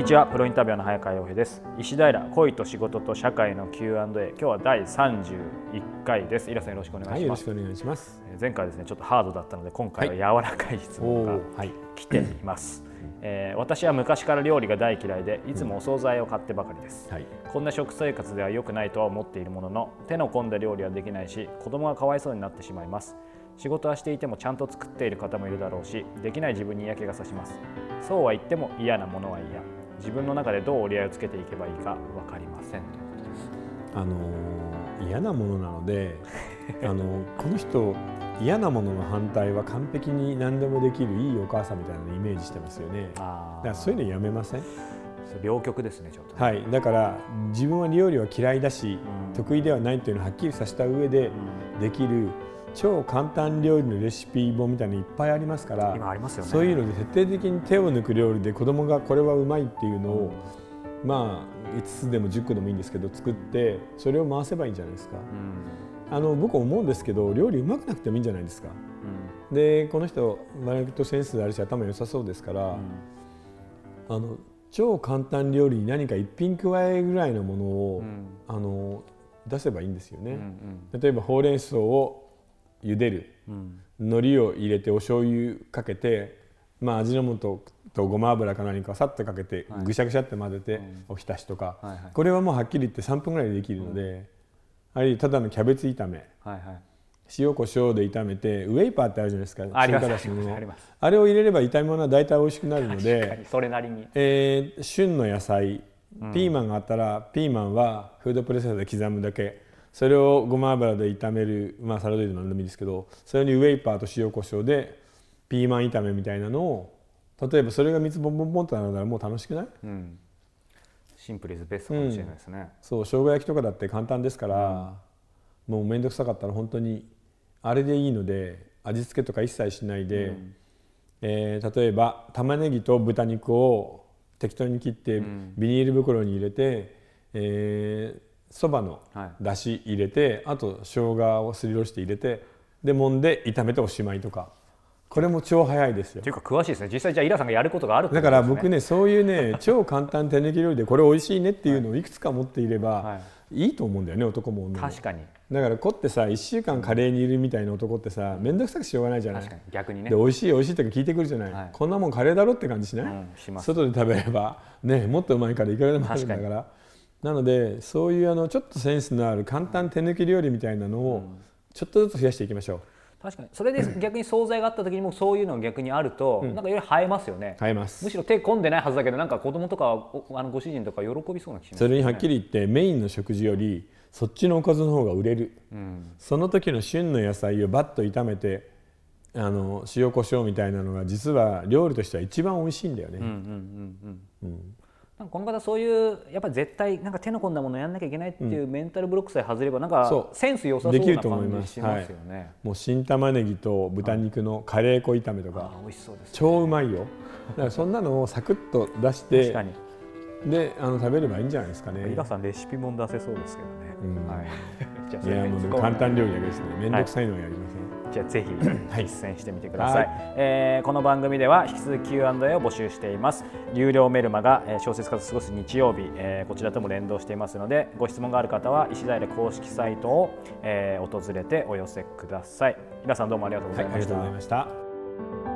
にちは。プロインタビュアーの早川洋平です。石平恋と仕事と社会の Q&A 今日は第31回です。イラさんよろしくお願いします、はい、よろしくお願いします。前回ですねちょっとハードだったので今回は柔らかい質問が来ています、はいえー、私は昔から料理が大嫌いでいつもお惣菜を買ってばかりです、うんはい、こんな食生活では良くないとは思っているものの手の込んだ料理はできないし子供がかわいそうになってしまいます。仕事はしていてもちゃんと作っている方もいるだろうしできない自分に嫌気がさします。そうは言っても嫌なものは嫌自分の中でどう折り合いをつけていけばいいか分かりませんということです。あの嫌なものなので あのこの人嫌なものの反対は完璧に何でもできるいいお母さんみたいなのをイメージしてますよね。だからそういうのやめません？両極ですねちょっと、ね、はい。だから自分は料理は嫌いだし、うん、得意ではないというのをはっきりさせた上でできる、うん超簡単料理のレシピ本みたいなのいっぱいありますから今ありますよ、ね、そういうので徹底的に手を抜く料理で子供がこれはうまいっていうのを、うん、まあ5つでも10個でもいいんですけど作ってそれを回せばいいんじゃないですか、うん、あの僕思うんですけど料理うまくなくてもいいんじゃないですか、うん、でこの人割とセンスあるし頭良さそうですから、あの超簡単料理に何か一品加えぐらいのものを、あの出せばいいんですよね、うんうん、例えばほうれん草を茹でる、うん、海苔を入れてお醤油かけて、まあ、味の素とごま油か何かさっとかけて、はい、ぐしゃぐしゃって混ぜて、うん、おひたしとか、はいはい、これはもうはっきり言って3分ぐらいでできるので、うん、あるいはただのキャベツ炒め、はいはい、塩コショウで炒めてウェイパーってあるじゃないですか。あります。あれを入れれば炒め物は大体美味しくなるのでそれなりに、えー、旬の野菜ピーマンがあったら、ピーマンはフードプロセッサーで刻むだけそれをごま油で炒める、まあ、サラダ油でも何でもいいですけどそれにウェイパーと塩コショウでピーマン炒めみたいなのを例えばそれが3つボンボンボンとなるならもう楽しくない、うん、シンプルイズベストかもしれないですね、うん、そう生姜焼きとかだって簡単ですから、うん、もう面倒くさかったら本当にあれでいいので味付けとか一切しないで、うん、えー、例えば玉ねぎと豚肉を適当に切ってビニール袋に入れて、えー、そばのだし入れて、はい、あと生姜をすりおろして入れてで揉んで炒めておしまいとか。これも超早いですよ。というか詳しいですね。実際じゃあイラさんがやることがある、ね、だから僕ねそういうね超簡単手抜き料理でこれ美味しいねっていうのをいくつか持っていれば、はい、いいと思うんだよね男も女も。確かに。だからこってさ1週間カレーにいるみたいな男ってさ面倒くさくしようがないじゃない？逆にね。で美味しい美味しいとか聞いてくるじゃない、はい、こんなもんカレーだろって感じしない、うん、し外で食べればねもっとうまいからいくらでもあるんだからなのでそういうあのちょっとセンスのある簡単手抜き料理みたいなのをちょっとずつ増やしていきましょう。確かに。それで 逆に惣菜があった時にもそういうのが逆にあると、うん、なんかより映えますよね。映えます。むしろ手込んでないはずだけどなんか子供とかあのご主人とか喜びそうな気します、ね、それにはっきり言ってメインの食事よりそっちのおかずの方が売れる、うん、その時の旬の野菜をバッと炒めてあの塩コショウみたいなのが実は料理としては一番美味しいんだよね。うんうんうん。うんなんかこの方そういうやっぱり絶対なんか手の込んだものやんなきゃいけないっていうメンタルブロックさえ外ればなんかセンス良さそうな感じしますよね、はい、もう新玉ねぎと豚肉のカレー粉炒めとか、美味しそうです、ね、超うまいよ。だからそんなのをサクッと出してであの食べればいいんじゃないですかね。伊賀さんレシピも出せそうですけどね、うん、はい、じゃあいやもう簡単料理だけですね。面倒くさいのはやりません、はい。じゃあぜひ実践してみてください、はい、えー、この番組では引き続き Q&A を募集しています。有料メルマガ、えー、小説家と過ごす日曜日、えー、こちらとも連動していますのでご質問がある方は石平公式サイトを、えー、訪れてお寄せください。皆さんどうもありがとうございました、はい、ありがとうございました